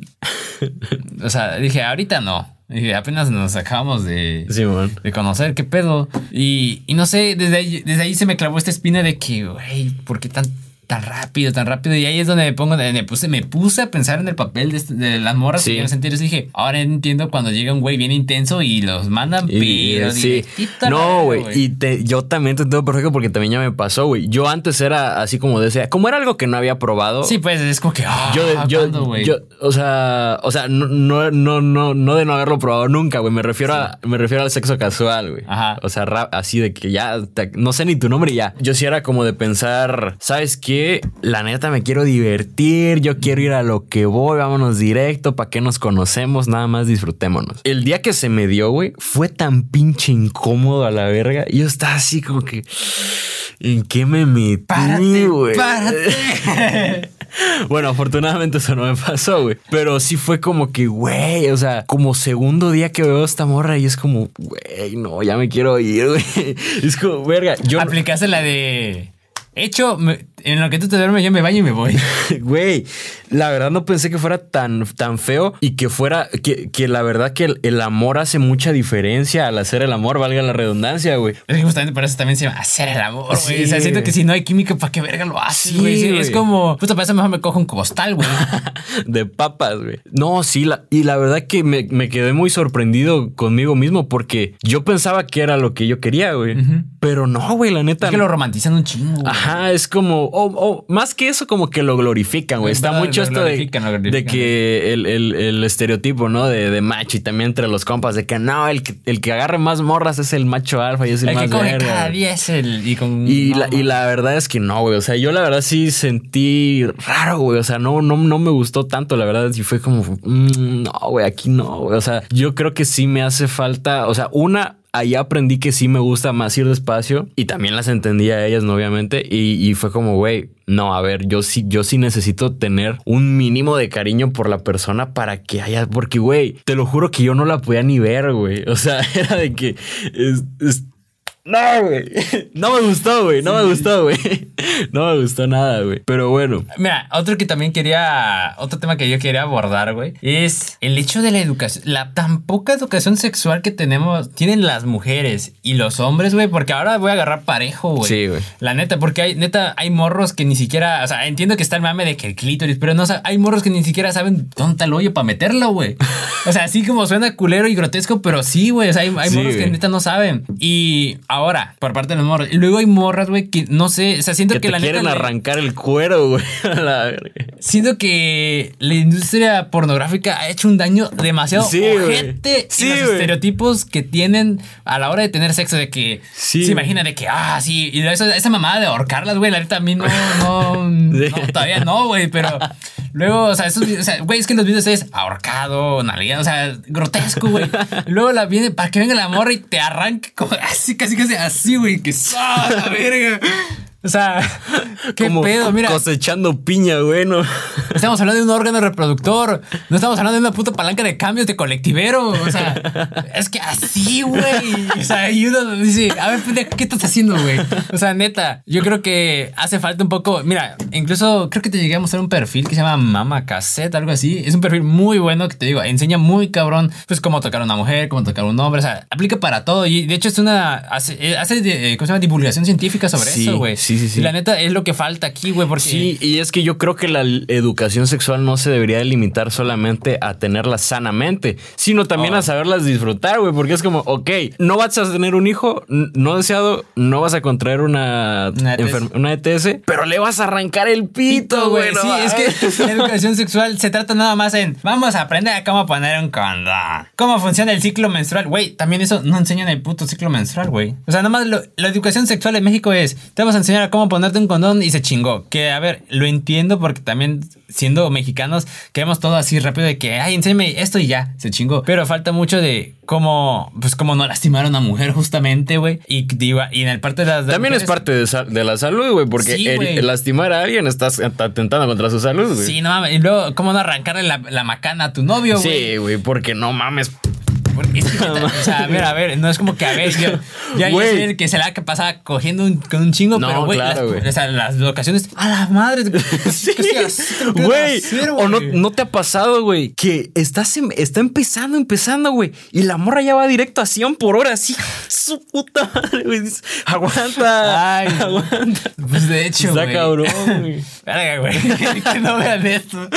O sea, dije, ahorita no. Dije, apenas nos acabamos de, de conocer qué pedo. Y, y no sé, desde ahí, desde ahí se me clavó esta espina de que, güey, ¿por qué tan, tan rápido, tan rápido. Y ahí es donde me pongo, me puse, me puse a pensar en el papel de, este- de las morras Sí. que yo sentí. Y dije, ahora entiendo cuando llega un güey bien intenso y los mandan, Y, pero sí. No, güey. Y te- yo también te entiendo perfecto porque también ya me pasó, güey. Yo antes era así como decía, como era algo que no había probado. Sí, pues es como que, ah, Yo, yo, yo, o sea, o sea, no, no, no, no, no de no haberlo probado nunca, güey. Me refiero a, me refiero al sexo casual, güey. Ajá. O sea, ra- así de que ya, te- no sé ni tu nombre ya. Yo sí era como de pensar, ¿sabes qué? La neta me quiero divertir, yo quiero ir a lo que voy, vámonos directo, ¿para qué nos conocemos? Nada más disfrutémonos. El día que se me dio, güey, fue tan pinche incómodo a la verga. Y yo estaba así como que, ¿en qué me metí, Párate, güey? párate. Bueno, afortunadamente eso no me pasó, güey. Pero sí fue como que, güey, o sea, como segundo día que veo esta morra y es como, güey, no, ya me quiero ir, güey. Es como, verga, yo, Aplicaste la de. Hecho, me- en lo que tú te duermes, yo me baño y me voy. güey, la verdad no pensé que fuera tan, tan feo y que fuera, que, que la verdad que el, el amor hace mucha diferencia al hacer el amor, valga la redundancia, güey. Es que justamente por eso también se llama hacer el amor, güey. Sí, o sea, siento güey. que si no hay química, ¿para qué verga lo haces, Sí, güey? Sí, güey. es como, puta, para eso mejor me cojo un costal, güey. de papas, güey. No, sí, la, y la verdad que me, me quedé muy sorprendido conmigo mismo porque yo pensaba que era lo que yo quería, güey. Pero no, güey, la neta. Es que lo romantizan un chingo. güey. Ajá, es como, o o más que eso, como que lo glorifican, güey. Es Está verdad, mucho esto de, de que el, el- el estereotipo, ¿no? De, de macho y también entre los compas, de que no, el que, el que agarre más morras es el macho alfa y es el, El más que coge verga, cada día es el. Y con. Y, no, la, y la verdad es que no, güey. O sea, yo la verdad sí sentí raro, güey. O sea, no, no, no me gustó tanto. La verdad, sí fue como, mm, no, güey, aquí no, güey. O sea, yo creo que sí me hace falta. O sea, una, ahí aprendí que sí me gusta más ir despacio y también las entendí a ellas, ¿no? obviamente. Y, y fue como, güey, no, a ver, yo sí, yo sí necesito tener un mínimo de cariño por la persona para que haya, porque, güey, te lo juro que yo no la podía ni ver, güey. O sea, era de que es- es- no, güey. No me gustó, güey. No me gustó, güey. No me gustó nada, güey. Pero bueno. Mira, otro que también quería, otro tema que yo quería abordar, güey, es el hecho de la educación, la tan poca educación sexual que tenemos, tienen las mujeres y los hombres, güey, porque ahora voy a agarrar parejo, güey. Sí, güey. La neta, porque hay, neta, hay morros que ni siquiera, o sea, entiendo que está el mame de que el clítoris, pero no, sa- hay morros que ni siquiera saben dónde está el hoyo para meterlo, güey. O sea, así como suena culero y grotesco, pero sí, güey, o sea, hay, hay Sí, morros que neta no saben. Y ahora, por parte de los morros, y luego hay morras, güey, que no sé, o sea, siento Que que, te la quieren neta... le- arrancar el cuero, güey. Siento que la industria pornográfica ha hecho un daño demasiado Sí, güey. ojete Sí, en los estereotipos que tienen a la hora de tener sexo, de que Sí, se imagina de que, ah, sí, y esa mamada de ahorcarlas, güey, la neta a mí no, no, no, todavía no, güey, pero luego, o sea, esos videos, o sea, güey, es que en los videos es ahorcado, nalgueado, o sea, grotesco, güey. Luego la viene para que venga la morra y te arranque como así, casi, casi así, güey, que ¡ah, la verga! O sea, qué Como pedo, mira. Cosechando piña, güey. ¿no? Estamos hablando de un órgano reproductor. No estamos hablando de una puta palanca de cambios de colectivero. O sea, es que así, güey. O sea, y uno dice, a ver, pendejo, ¿qué estás haciendo, güey? O sea, neta, yo creo que hace falta un poco. Mira, incluso creo que te llegué a mostrar un perfil que se llama Mama Cassette, algo así. Es un perfil muy bueno que te digo, enseña muy cabrón, pues cómo tocar a una mujer, cómo tocar a un hombre. O sea, aplica para todo. Y de hecho, es una. Hace, eh, hace eh, ¿cómo se llama? divulgación científica sobre Sí, eso, güey. sí, sí, sí. Y la neta es lo que falta aquí, güey, porque. Sí, y es que yo creo que la educación sexual no se debería de limitar solamente a tenerla sanamente, sino también Oh. a saberlas disfrutar, güey, porque es como, ok, no vas a tener un hijo no deseado, no vas a contraer una, Una ETS. una ETS, pero le vas a arrancar el pito, güey. no sí, es que la educación sexual se trata nada más en vamos a aprender a cómo poner un condón. Cómo funciona el ciclo menstrual. Güey, también eso no enseñan el puto ciclo menstrual, güey. O sea, nada más lo- la educación sexual en México es te vamos a enseñar cómo ponerte un condón y se chingó. Que a ver, lo entiendo porque también siendo mexicanos queremos todo así rápido de que, ay, enséñame esto y ya, se chingó. Pero falta mucho de cómo, pues cómo no lastimar a una mujer justamente, güey. Y, digo, y en el parte de las... También es parte de, la salud, güey, porque Sí, el- güey. lastimar a alguien estás atentando contra su salud, güey. Sí, no mames. Y luego, ¿cómo no arrancarle la, la macana a tu novio, güey? Sí, güey, porque no mames. Porque es que, o sea, a ver, a ver, no es como que a ver, yo, ya yo soy el que se la que pasaba cogiendo un, con un chingo, No, pero güey, claro, las, o sea, las locaciones, a la madre, Sí. Güey, o no, no te ha pasado, güey, que estás em- está empezando, empezando, güey, y la morra ya va directo a 100 por hora, así, su puta madre, güey. Aguanta, Ay, aguanta. Pues de hecho, Está güey. cabrón, güey. Verga, güey. que no vean esto.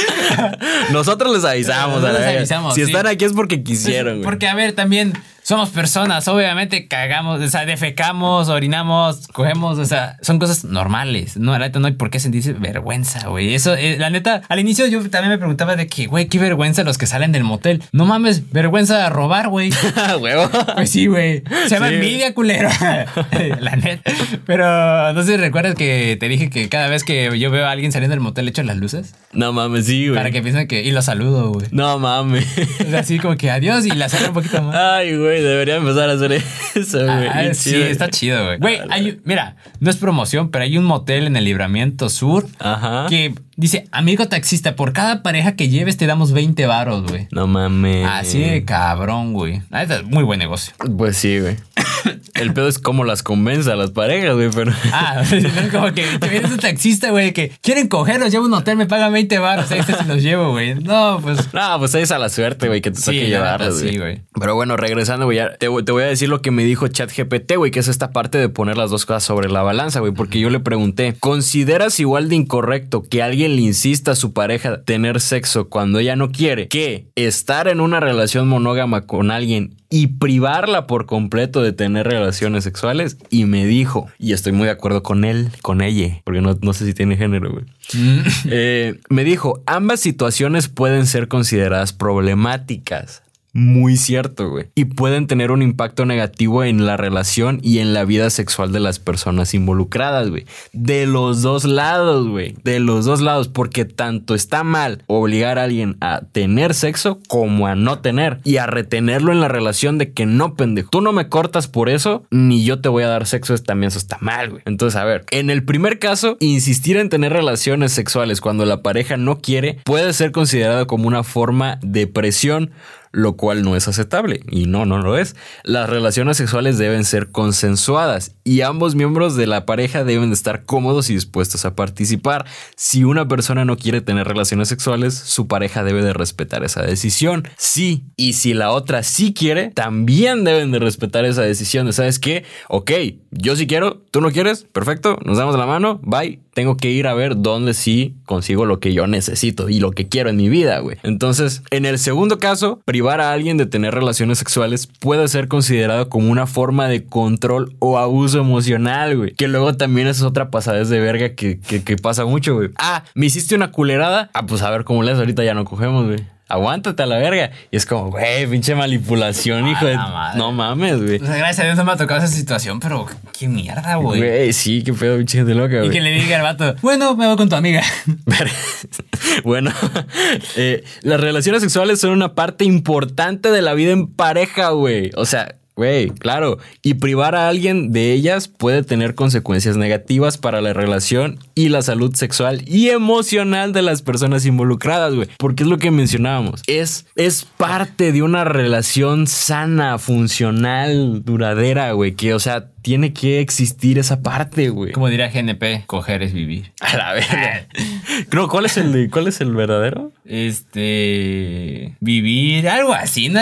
Nosotros les avisamos, Nosotros a la les avisamos, Si sí. están aquí es porque quisieron, güey. Porque, a ver, también somos personas, obviamente cagamos, o sea, defecamos, orinamos, cogemos, o sea, son cosas normales. No, la neta no hay por qué sentirse vergüenza, güey. Eso, eh, la neta, al inicio yo también me preguntaba de que, güey, qué vergüenza los que salen del motel. No mames, vergüenza de robar, güey. Huevo. Pues sí, güey. Se llama Sí. envidia, culero. la neta. Pero no sé si recuerdas que te dije que cada vez que yo veo a alguien saliendo del motel le echo las luces No mames, sí, güey. para que piensen que. Y lo saludo, güey. No mames. O sea, así como que adiós y la acerco un poquito más. Ay, güey, debería empezar a hacer eso, güey. Ah, sí, chido. está chido, güey. Güey, mira, no es promoción, pero hay un motel en el Libramiento Sur Ajá. que dice, amigo taxista, por cada pareja que lleves te damos 20 varos, güey. No mames. Así de cabrón, güey. Muy buen negocio. Pues sí, güey. El pedo es cómo las convence a las parejas, güey, pero. Ah, es como que te vienes un taxista, güey, que quieren coger, los llevo un hotel, me pagan 20 baros, ahí está si los llevo, güey. No, pues. No, pues ahí es a la suerte, güey, que te Sí, toque la llevarlas, neta, sí, güey. güey. Pero bueno, regresando, güey, te, te voy a decir lo que me dijo ChatGPT, güey, que es esta parte de poner las dos cosas sobre la balanza, güey, porque yo le pregunté, ¿consideras igual de incorrecto que alguien le insista a su pareja tener sexo cuando ella no quiere que estar en una relación monógama con alguien y privarla por completo de tener relaciones sexuales? Y me dijo, y estoy muy de acuerdo con él, con ella, porque no, no sé si tiene género, güey. Eh, me dijo, ambas situaciones pueden ser consideradas problemáticas. Muy cierto, güey. Y pueden tener un impacto negativo en la relación y en la vida sexual de las personas involucradas, güey. De los dos lados, güey. De los dos lados. Porque tanto está mal obligar a alguien a tener sexo como a no tener. Y a retenerlo en la relación de que no, pendejo. Tú no me cortas por eso, ni yo te voy a dar sexo. También eso está mal, güey. Entonces, a ver. En el primer caso, insistir en tener relaciones sexuales cuando la pareja no quiere puede ser considerado como una forma de presión lo cual no es aceptable. Y no, no lo es. Las relaciones sexuales deben ser consensuadas y ambos miembros de la pareja deben de estar cómodos y dispuestos a participar. Si una persona no quiere tener relaciones sexuales, su pareja debe de respetar esa decisión. Sí, y si la otra sí quiere, también deben de respetar esa decisión. de, ¿Sabes qué? Ok, yo sí quiero, tú no quieres, perfecto, nos damos la mano, bye. Tengo que ir a ver dónde sí consigo lo que yo necesito y lo que quiero en mi vida, güey. Entonces, en el segundo caso, privar a alguien de tener relaciones sexuales puede ser considerado como una forma de control o abuso emocional, güey. Que luego también es otra pasadez de verga que, que, que pasa mucho, güey. Ah, me hiciste una culerada. Ah, pues a ver cómo le haces, ahorita ya no cogemos, güey. Aguántate a la verga. Y es como, güey, pinche manipulación, hijo de. madre. No mames, güey. O sea, gracias a Dios no me ha tocado esa situación, pero qué mierda, güey. Güey, sí, qué pedo, pinche gente loca, Y güey. que le diga al vato, bueno, me voy con tu amiga. bueno, eh, las relaciones sexuales son una parte importante de la vida en pareja, güey. O sea, güey, claro. Y privar a alguien de ellas puede tener consecuencias negativas para la relación y la salud sexual y emocional de las personas involucradas, güey. Porque es lo que mencionábamos. Es, es parte de una relación sana, funcional, duradera, güey. Que, o sea, tiene que existir esa parte, güey. Como diría GNP, coger es vivir. A la verga. Creo, ¿cuál es el cuál es el verdadero? Este. Vivir, algo así. No,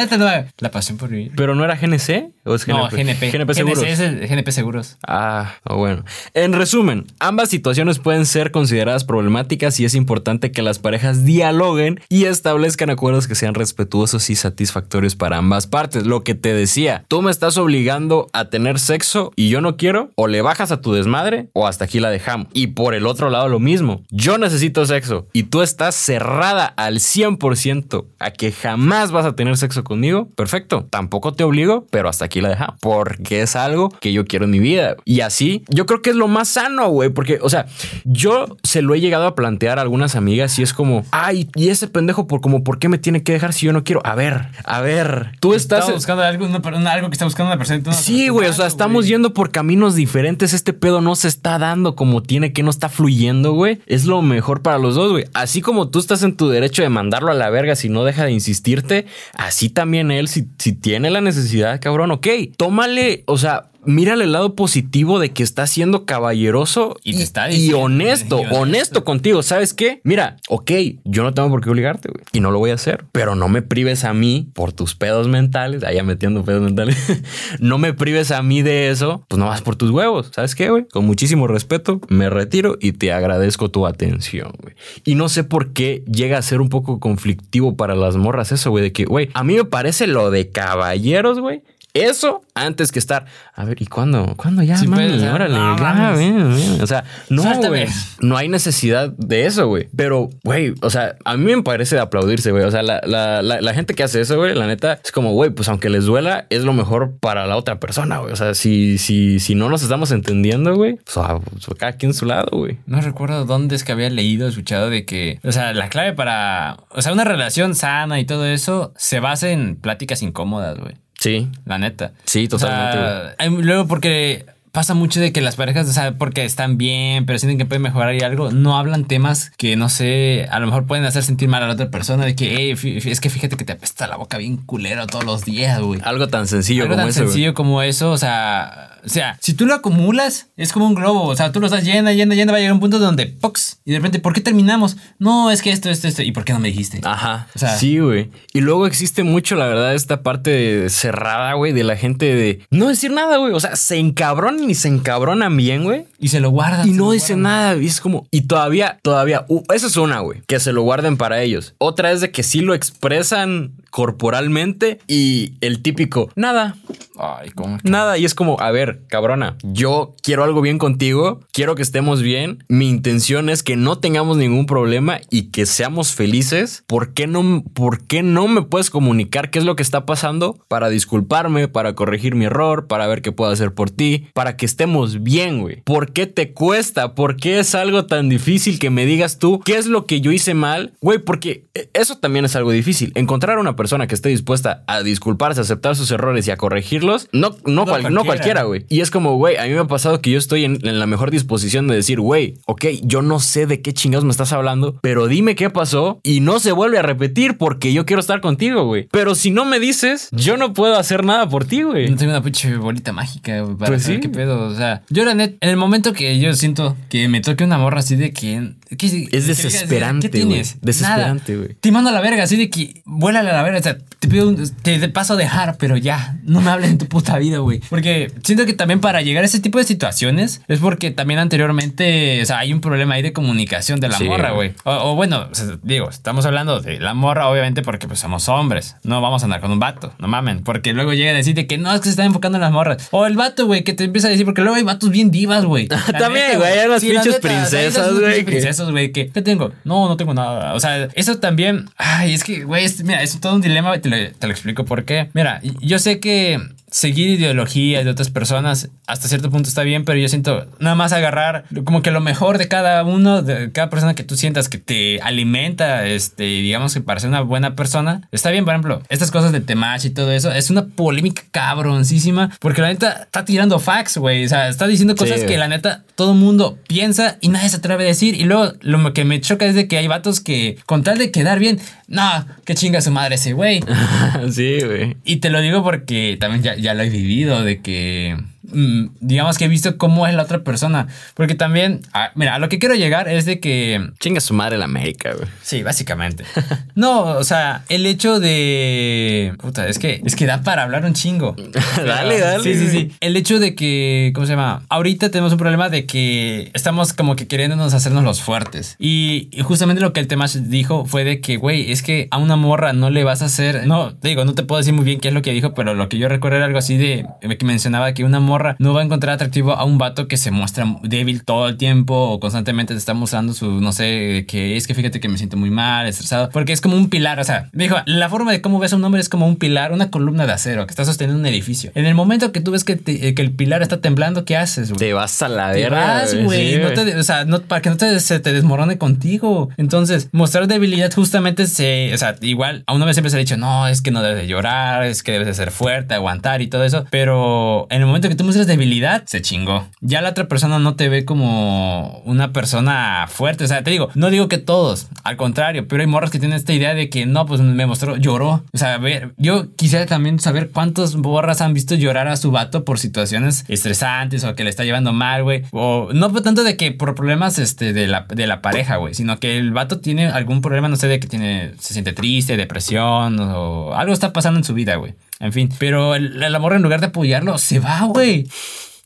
la pasión por vivir. ¿Pero no era GNC? ¿O es No, GNP. GNP Seguros. es el GNP Seguros. Ah, bueno. En resumen, ambas situaciones pueden ser consideradas problemáticas y es importante que las parejas dialoguen y establezcan acuerdos que sean respetuosos y satisfactorios para ambas partes. Lo que te decía, tú me estás obligando a tener sexo y yo no quiero, o le bajas a tu desmadre o hasta aquí la dejamos. Y por el otro lado lo mismo, yo necesito sexo y tú estás cerrada al 100% a que jamás vas a tener sexo conmigo, perfecto. Tampoco te obligo, pero hasta aquí la dejamos. Porque es algo que yo quiero en mi vida. Y así, yo creo que es lo más sano, güey. Porque, o sea, yo se lo he llegado a plantear a algunas amigas y es como, ay, y ese pendejo, por como, ¿por qué me tiene que dejar si yo no quiero? A ver, a ver, tú estás... Estamos buscando algo, una una- algo que está buscando una persona. no Sí, güey, o sea, estamos yendo por caminos diferentes, este pedo no se está dando como tiene que no está fluyendo, güey. Es lo mejor para los dos, güey. Así como tú estás en tu derecho de mandarlo a la verga si no deja de insistirte, así también él, si, si tiene la necesidad, cabrón, ok, tómale, o sea, mírale el lado positivo de que está siendo caballeroso Y te está y diciendo, honesto, y honesto. honesto contigo. ¿Sabes qué? Mira, ok, yo no tengo por qué obligarte, güey. Y no lo voy a hacer. Pero no me prives a mí por tus pedos mentales. Allá metiendo pedos mentales. no me prives a mí de eso. Pues no vas por tus huevos. ¿Sabes qué, güey? Con muchísimo respeto, me retiro y te agradezco tu atención, güey. Y no sé por qué llega a ser un poco conflictivo para las morras eso, güey. De que, güey, a mí me parece lo de caballeros, güey. Eso antes que estar. A ver, ¿y cuándo? ¿Cuándo ya, Sí, mami? pues, o sea, Órale, no ya, ven, ven. O sea, no, Suéltame. güey. No hay necesidad de eso, güey. Pero, güey, o sea, a mí me parece de aplaudirse, güey. O sea, la, la- la- la gente que hace eso, güey, la neta, es como, güey, pues aunque les duela, es lo mejor para la otra persona, güey. O sea, si, si, si no nos estamos entendiendo, güey, pues, ah, pues, cada quien su lado, güey. No recuerdo dónde es que había leído, escuchado de que, o sea, la clave para, o sea, una relación sana y todo eso se basa en pláticas incómodas, güey. Sí, La neta. sí, O sea, totalmente, luego porque pasa mucho de que las parejas, o sea, porque están bien, pero sienten que pueden mejorar y algo, no hablan temas que no sé, a lo mejor pueden hacer sentir mal a la otra persona de que, "Ey, fi- fi- es que fíjate que te apesta la boca bien culero todos los días, güey. Algo tan sencillo Algo como tan eso, güey. sencillo como eso, o sea, o sea, si tú lo acumulas, es como un globo, o sea, tú lo estás llena, llena, llena, va a llegar un punto donde, ¡pox! Y de repente, ¿por qué terminamos? No, es que esto, esto, esto, ¿y por qué no me dijiste? Ajá. O sea- sí, güey. Y luego existe mucho, la verdad, esta parte cerrada, güey, de la gente de no decir nada, güey. O sea, se encabronan y se encabronan bien, güey. Y se lo guardan. Y no dicen nada. Y es como, y todavía, todavía, uh, esa es una, güey, que se lo guarden para ellos. Otra es de que sí lo expresan corporalmente y el típico, nada, Ay, ¿cómo? que- Nada, y es como, a ver, cabrona, yo quiero algo bien contigo, quiero que estemos bien, mi intención es que no tengamos ningún problema y que seamos felices. ¿Por qué no, por qué no me puedes comunicar qué es lo que está pasando para disculparme, para corregir mi error, para ver qué puedo hacer por ti, para que estemos bien, güey? ¿Por qué te cuesta? ¿Por qué es algo tan difícil que me digas tú qué es lo que yo hice mal? Güey, porque eh, eso también es algo difícil. Encontrar a una persona que esté dispuesta a disculparse, a aceptar sus errores y a corregirlos, no, no, cual- no cualquiera. cualquiera, güey. Y es como, güey, a mí me ha pasado que yo estoy en, en la mejor disposición de decir, güey, ok, yo no sé de qué chingados me estás hablando, pero dime qué pasó y no se vuelve a repetir porque yo quiero estar contigo, güey. Pero si no me dices, yo no puedo hacer nada por ti, güey. No tengo una pinche bolita mágica güey, para Pues saber sí. qué pedo. O sea, yo la net, en el momento que yo siento que me toque una morra así de que. que- que diga, desesperante, ¿Qué tienes? Desesperante, güey. Te mando a la verga, así de que vuélale a la verga. O sea, te pido un- te paso a dejar, pero ya, no me hables en tu puta vida, güey. Porque siento que también para llegar a ese tipo de situaciones es porque también anteriormente, o sea, hay un problema ahí de comunicación de la Sí, morra, güey. O, o bueno, o sea, digo, estamos hablando de la morra, obviamente, porque pues somos hombres. No vamos a andar con un vato, no mamen. Porque luego llega a decirte que no, es que se están enfocando en las morras. O el vato, güey, que te empieza a decir, porque luego hay vatos bien divas, güey. También, güey, hay unas la pinches princesas, güey, Princesas, güey, que, ¿qué tengo? No, no tengo nada. O sea, eso también, ay, es que, güey, es- mira, es todo un dilema, te lo, te lo explico por qué. Mira, yo sé que seguir ideologías de otras personas hasta cierto punto está bien, pero yo siento nada más agarrar como que lo mejor de cada uno, de cada persona que tú sientas que te alimenta, este, digamos que para ser una buena persona, está bien, por ejemplo, estas cosas de Temach y todo eso, es una polémica cabroncísima, porque la neta está tirando facts, güey, o sea, está diciendo cosas Sí, que la neta todo mundo piensa y nadie se atreve a decir, y luego lo que me choca es de que hay vatos que con tal de quedar bien, no, que chinga su madre ese güey. sí, güey. Y te lo digo porque también ya, ya lo he vivido, de que digamos que he visto cómo es la otra persona. Porque también, ah, mira, a lo que quiero llegar es de que... Chinga su madre la América, güey. Sí, básicamente. No, o sea, el hecho de... Puta, es que, es que da para hablar un chingo. Dale, dale, Sí, sí, sí. El hecho de que, ¿cómo se llama? Ahorita tenemos un problema de que estamos como que queriéndonos hacernos los fuertes. Y, y justamente lo que el tema dijo fue de que, güey, es que a una morra no le vas a hacer... No, te digo, no te puedo decir muy bien qué es lo que dijo, pero lo que yo recuerdo era algo así de... Que mencionaba que una morra no va a encontrar atractivo a un vato que se muestra débil todo el tiempo o constantemente te está mostrando su, no sé, que es que fíjate que me siento muy mal, estresado, porque es como un pilar, o sea, me dijo, la forma de cómo ves a un hombre es como un pilar, una columna de acero que está sosteniendo un edificio. En el momento que tú ves que, te- que el pilar está temblando, ¿qué haces, güey? Te vas a la Te vas, güey. Sí, no te- o sea, no, para que no te, se te desmorone contigo. Entonces, mostrar debilidad justamente se. O sea, igual a una vez siempre se ha dicho, no, es que no debes de llorar, es que debes de ser fuerte, aguantar y todo eso. Pero en el momento que tú muestras debilidad, se chingó. Ya la otra persona no te ve como una persona fuerte. O sea, te digo, no digo que todos, al contrario, pero hay morras que tienen esta idea de que no, pues me mostró, lloró. O sea, a ver, yo quisiera también saber cuántos morras han visto llorar a su vato por situaciones estresantes o que le está llevando mal, güey. O no tanto de que por problemas este, de, la, de la pareja, güey, sino que el vato tiene algún problema, no sé, de que tiene, se siente triste, depresión o algo está pasando en su vida, güey. En fin, pero el, el amor en lugar de apoyarlo, se va, güey.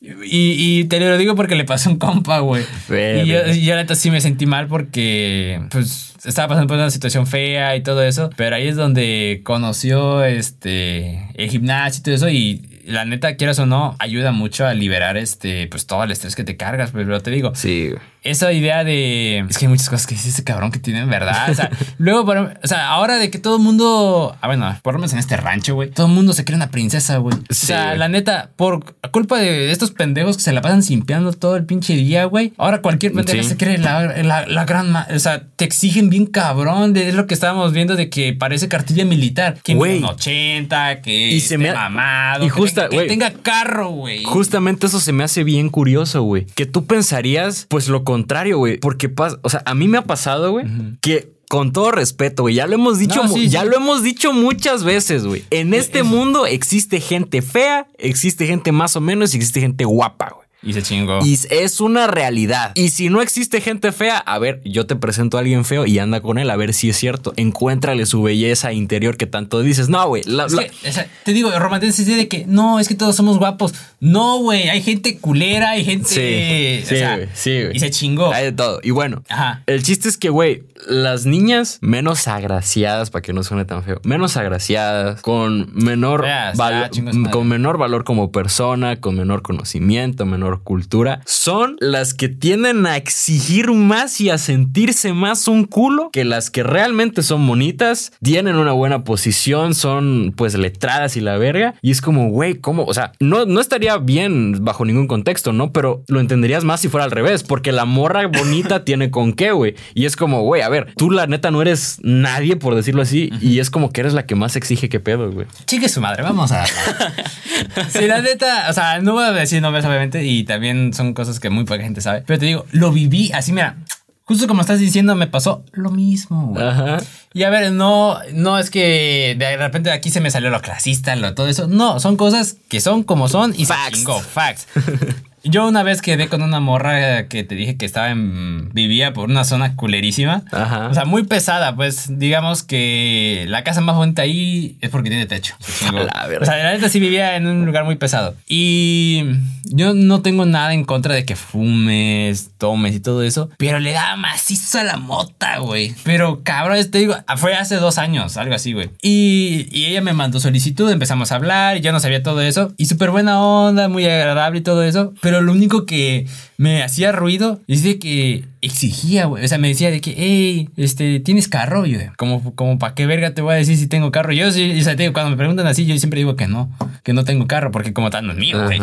Y, y, te lo digo porque le pasó un compa, güey. Y yo, yo la neta sí me sentí mal porque, pues, estaba pasando por una situación fea y todo eso. Pero ahí es donde conoció este el gimnasio y todo eso. Y la neta, quieras o no, ayuda mucho a liberar este, pues todo el estrés que te cargas. Pues, pero te digo. Sí. Esa idea de. Es que hay muchas cosas que dice ese cabrón que tienen verdad. O sea, luego, o sea, ahora de que todo el mundo. Ah, bueno, por lo menos en este rancho, güey. Todo el mundo se cree una princesa, güey. O sea, la neta, por culpa de estos pendejos que se la pasan simpeando todo el pinche día, güey. Ahora cualquier pendejo se cree la, la, la gran. O sea, te exigen bien cabrón. es lo que estábamos viendo de que parece cartilla militar. Que un 80, que Y se me ha- mamado. y que justa- que, tenga carro, güey. Justamente eso se me hace bien curioso, güey. Que tú pensarías, pues lo contrario, güey. Porque pasa, o sea, a mí me ha pasado, güey, que con todo respeto, güey, ya lo hemos dicho, No, mu- sí, ya sí. lo hemos dicho muchas veces, güey. En este mundo existe gente fea, existe gente más o menos y existe gente guapa, güey. Y se chingó. Y es una realidad. Y si no existe gente fea, a ver, yo te presento a alguien feo y anda con él a ver si es cierto. Encuéntrale su belleza interior que tanto dices. No, güey. la- Es o sea, te digo, romantiza esa idea de que no, es que todos somos guapos. No, güey, hay gente culera, hay gente. Sí, o sí, sea, güey, sí, güey. Y se chingó. Hay de todo. Y bueno, Ajá. el chiste es que, güey, las niñas menos agraciadas, para que no suene tan feo, menos agraciadas, con menor, Feas, ah, con menor valor como persona, con menor conocimiento, menor cultura, son las que tienden a exigir más y a sentirse más un culo que las que realmente son bonitas, tienen una buena posición, son pues letradas y la verga. Y es como, güey, ¿cómo? O sea, no, no estaría bien bajo ningún contexto, ¿no? Pero lo entenderías más si fuera al revés, porque la morra bonita tiene con qué, güey. Y es como, güey, a ver, tú la neta no eres nadie, por decirlo así, y es como que eres la que más exige que pedo, güey. Chique su madre, vamos a. sí, la neta, o sea, no voy a decir nombres, obviamente, y también son cosas que muy poca gente sabe. Pero te digo, lo viví así, mira. Justo como estás diciendo, me pasó lo mismo, güey. Ajá. Y a ver, no, no es que de repente aquí se me salió lo clasista, lo todo eso. No, son cosas que son como son y Facts. se chingó. Facts. Yo una vez quedé con una morra que te dije que estaba en. vivía por una zona culerísima. Ajá. O sea, muy pesada, pues digamos que la casa más bonita ahí es porque tiene techo. La o sea, la neta sí vivía en un lugar muy pesado. Y yo no tengo nada en contra de que fumes, tomes y todo eso, pero le daba macizo a la mota, güey. Pero cabrón, te digo, fue hace dos años, algo así, güey. Y, y ella me mandó solicitud, empezamos a hablar, y yo no sabía todo eso. Y súper buena onda, muy agradable y todo eso. Pero lo único que me hacía ruido es de que exigía, güey. O sea, me decía de que, hey, este, ¿tienes carro? Y yo, como, como, ¿para qué verga te voy a decir si tengo carro? Yo sí, o sea, digo, cuando me preguntan así, yo siempre digo que no, que no tengo carro, porque como tal no es mío, güey.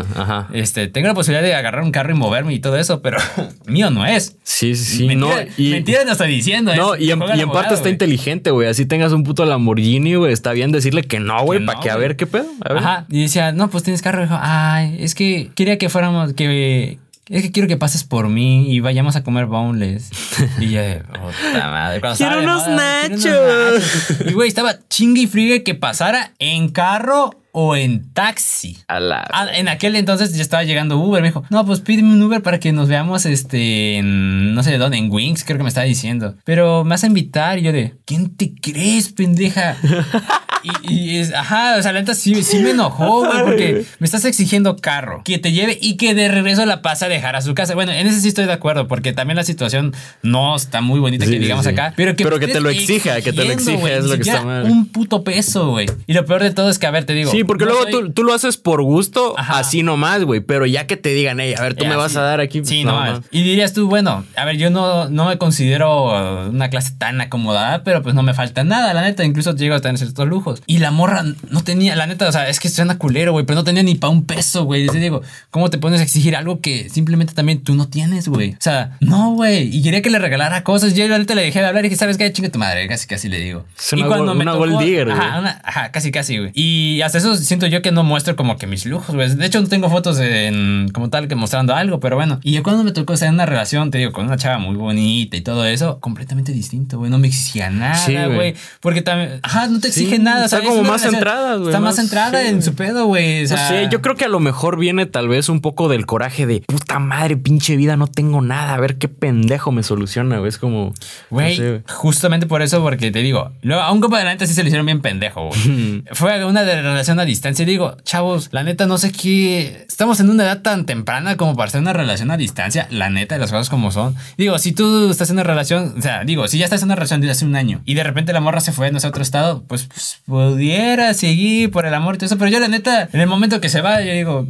Este, tengo la posibilidad de agarrar un carro y moverme y todo eso, pero mío no es. Sí, sí, sí. mentira, no, y, mentira no estoy diciendo. No, es- y en, y parte está inteligente, güey. Así tengas un puto Lamborghini, güey. Está bien decirle que no, güey, Que para no, que a ver qué pedo. A ver. Ajá. Y decía, no, pues tienes carro. Y dijo, ay, es que quería que fuéramos, que. Es que quiero que pases por mí y vayamos a comer boneless. Y yo, de, puta madre. cuando Quiero unos moda, quiero unos nachos. nachos. Y güey, estaba chingue y friegue que pasara en carro o en taxi. A la. Ah, en aquel entonces ya estaba llegando Uber. Me dijo, no, pues pídeme un Uber para que nos veamos este, en no sé de dónde, en Wings, creo que me estaba diciendo. Pero me vas a invitar. Y yo de, ¿quién te crees, pendeja? Y, y es, ajá, o sea, la neta sí, sí me enojó, güey, porque me estás exigiendo carro, que te lleve y que de regreso la pase a dejar a su casa. Bueno, en ese sí estoy de acuerdo, porque también la situación no está muy bonita Sí, que digamos sí. acá, pero que, Pero que te lo exija, que te lo exija, es lo que está mal. Un puto peso, güey. Y lo peor de todo es que, a ver, te digo. Sí, porque no luego soy- tú, tú lo haces por gusto, Ajá. así nomás, güey. Pero ya que te digan, hey, a ver, tú me vas a dar aquí. Sí, no. Y dirías tú, bueno, a ver, yo no, no me considero una clase tan acomodada, pero pues no me falta nada, la neta. Incluso llego a tener ciertos lujos. Y la morra no tenía, la neta, o sea, es que suena culero, güey, pero no tenía ni para un peso, güey. Yo digo, ¿cómo te pones a exigir algo que simplemente también tú no tienes, güey? O sea, no, güey. Y quería que le regalara cosas. Yo la neta le dejé de hablar y dije, ¿sabes qué? Chinga tu madre. Casi, casi le digo. Es una y cuando gol- me una tocó- gold digger, güey. Ajá, una- ajá, casi, casi, güey. Y hasta eso eso siento yo que no muestro como que mis lujos, güey. De hecho, no tengo fotos en, como tal que mostrando algo, pero bueno. Y yo cuando me tocó estar en una relación, te digo, con una chava muy bonita y todo eso, completamente distinto, güey. No me exigía nada, güey. Porque también, ajá, no te exige nada. Está como más centrada, güey. Está más, centrada en su pedo, güey. O sea, no sé, yo creo que a lo mejor viene tal vez un poco del coraje de puta madre, pinche vida, no tengo nada. A ver qué pendejo me soluciona, güey. Es como, güey, justamente por eso, porque te digo, luego, a un compa de la neta sí se lo hicieron bien pendejo, güey. Fue una de relación distancia. Digo, chavos, la neta, no sé qué. Estamos en una edad tan temprana como para hacer una relación a distancia. La neta, de las cosas como son. Digo, si tú estás en una relación, o sea, digo, si ya estás en una relación desde hace un año y de repente la morra se fue, no sé, a otro estado, pues, pues pudiera seguir por el amor y todo eso. Pero yo, la neta, en el momento que se va, yo digo,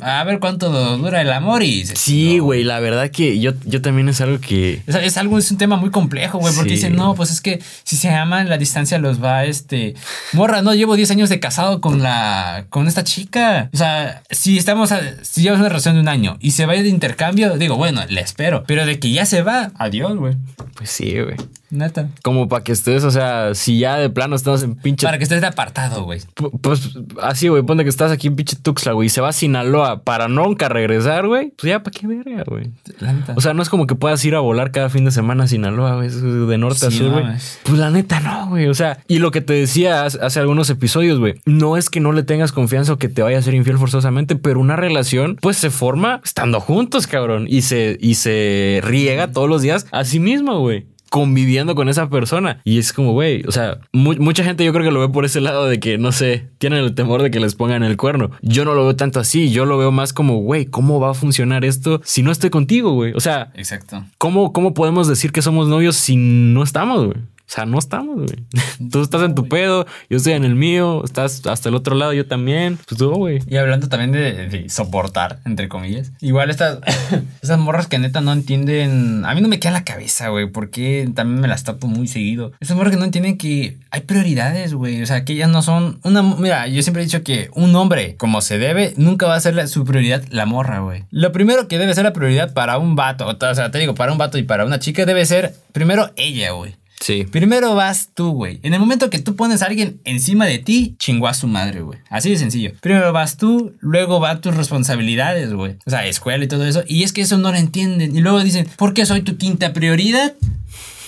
a ver cuánto dura el amor y... Sí, güey, la verdad que yo, yo también es algo que... Es, algo, es un tema muy complejo, güey, porque dicen, no, pues es que si se aman, la distancia los va, este... Morra, no, llevo 10 años de casado con la... con esta chica. O sea, si estamos... A, si llevas una relación de un año y se va de intercambio, digo, bueno, le espero. Pero de que ya se va, adiós, güey. Pues sí, güey. Neta. Como para que estés, o sea, si ya de plano estamos en pinche. Para que estés de apartado, güey. Pues así, güey, ponte que estás aquí en pinche Tuxtla, güey, y se va a Sinaloa para nunca regresar, güey. Pues ya, ¿para qué verga, güey? O sea, no es como que puedas ir a volar cada fin de semana a Sinaloa, güey, de norte a sur, güey. pues la neta, no, güey. O sea, y lo que te decía hace algunos episodios, güey, no es que no le tengas confianza o que te vaya a ser infiel forzosamente, pero una relación, pues se forma estando juntos, cabrón, y se, y se riega todos los días a sí mismo, güey conviviendo con esa persona. Y es como, güey, o sea, mucha gente yo creo que lo ve por ese lado de que, no sé, tienen el temor de que les pongan el cuerno. Yo no lo veo tanto así, yo lo veo más como, güey, ¿cómo va a funcionar esto si no estoy contigo, güey? O sea, exacto. ¿cómo, ¿cómo podemos decir que somos novios si no estamos, güey? O sea, no estamos, güey. Tú estás en tu pedo, yo estoy en el mío, estás hasta el otro lado, yo también. Pues tú, güey. Y hablando también de, soportar, entre comillas. Igual estas, esas morras que neta no entienden. A mí no me queda la cabeza, güey, porque también me las tapo muy seguido. Esas morras que no entienden que hay prioridades, güey. O sea, que ellas no son una. Mira, yo siempre he dicho que un hombre, como se debe, nunca va a ser su prioridad la morra, güey. Lo primero que debe ser la prioridad para un vato, o sea, te digo, para un vato y para una chica, debe ser primero ella, güey. Sí. Primero vas tú, güey. En el momento que tú pones a alguien encima de ti, chingó su madre, güey. Así de sencillo. Primero vas tú, luego van tus responsabilidades, güey. O sea, escuela y todo eso. Y es que eso no lo entienden. Y luego dicen, ¿por qué soy tu quinta prioridad?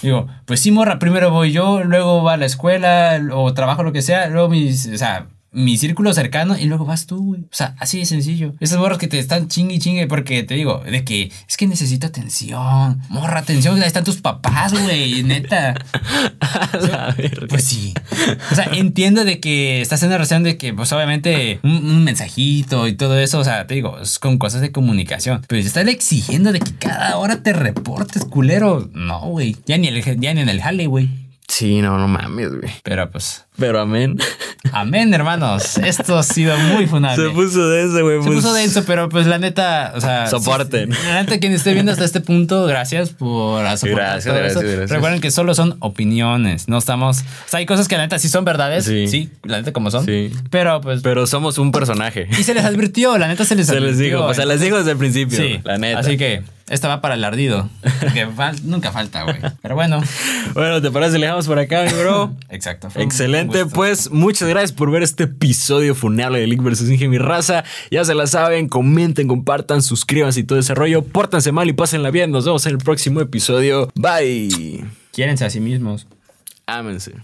Digo, pues sí, morra, primero voy yo, luego va a la escuela o trabajo, lo que sea, luego mis, o sea, mi círculo cercano y luego vas tú, güey. O sea, así de sencillo. Esos morros que te están chingue y chingue porque te digo, de que es que necesito atención. Morra, atención, ahí están tus papás, güey, neta. pues sí. O sea, entiendo de que estás en la relación de que, pues obviamente, un, mensajito y todo eso, o sea, te digo, es con cosas de comunicación. Pero si estás exigiendo de que cada hora te reportes, culero. No, güey. Ya ni, el, ya ni en el jale, güey. Sí, no, no mames, güey. Pero pues. Pero amén. Amén, hermanos. Esto ha sido muy funable. Se puso denso, güey. Se puso denso, pero pues la neta, o sea. Soporten. la neta, quien esté viendo hasta este punto, gracias por soportar gracias, gracias, Gracias. Recuerden que solo son opiniones. No estamos. O sea, hay cosas que la neta sí son verdades. Sí. sí la neta, como son. Sí. Pero pues. Pero somos un personaje. Y se les advirtió, la neta se les advirtió. Se les dijo, o sea, les digo desde el principio. Sí. La neta. Así que. Esta va para el ardido. Que nunca falta, güey. Pero bueno. Bueno, ¿te parece? Le dejamos por acá, bro. Exacto. Excelente. Pues muchas gracias por ver este episodio funable de Link vs. Inge, mi raza. Ya se la saben. Comenten, compartan, suscríbanse y todo ese rollo. Pórtanse mal y pásenla bien. Nos vemos en el próximo episodio. Bye. Quiérense a sí mismos. Ámense.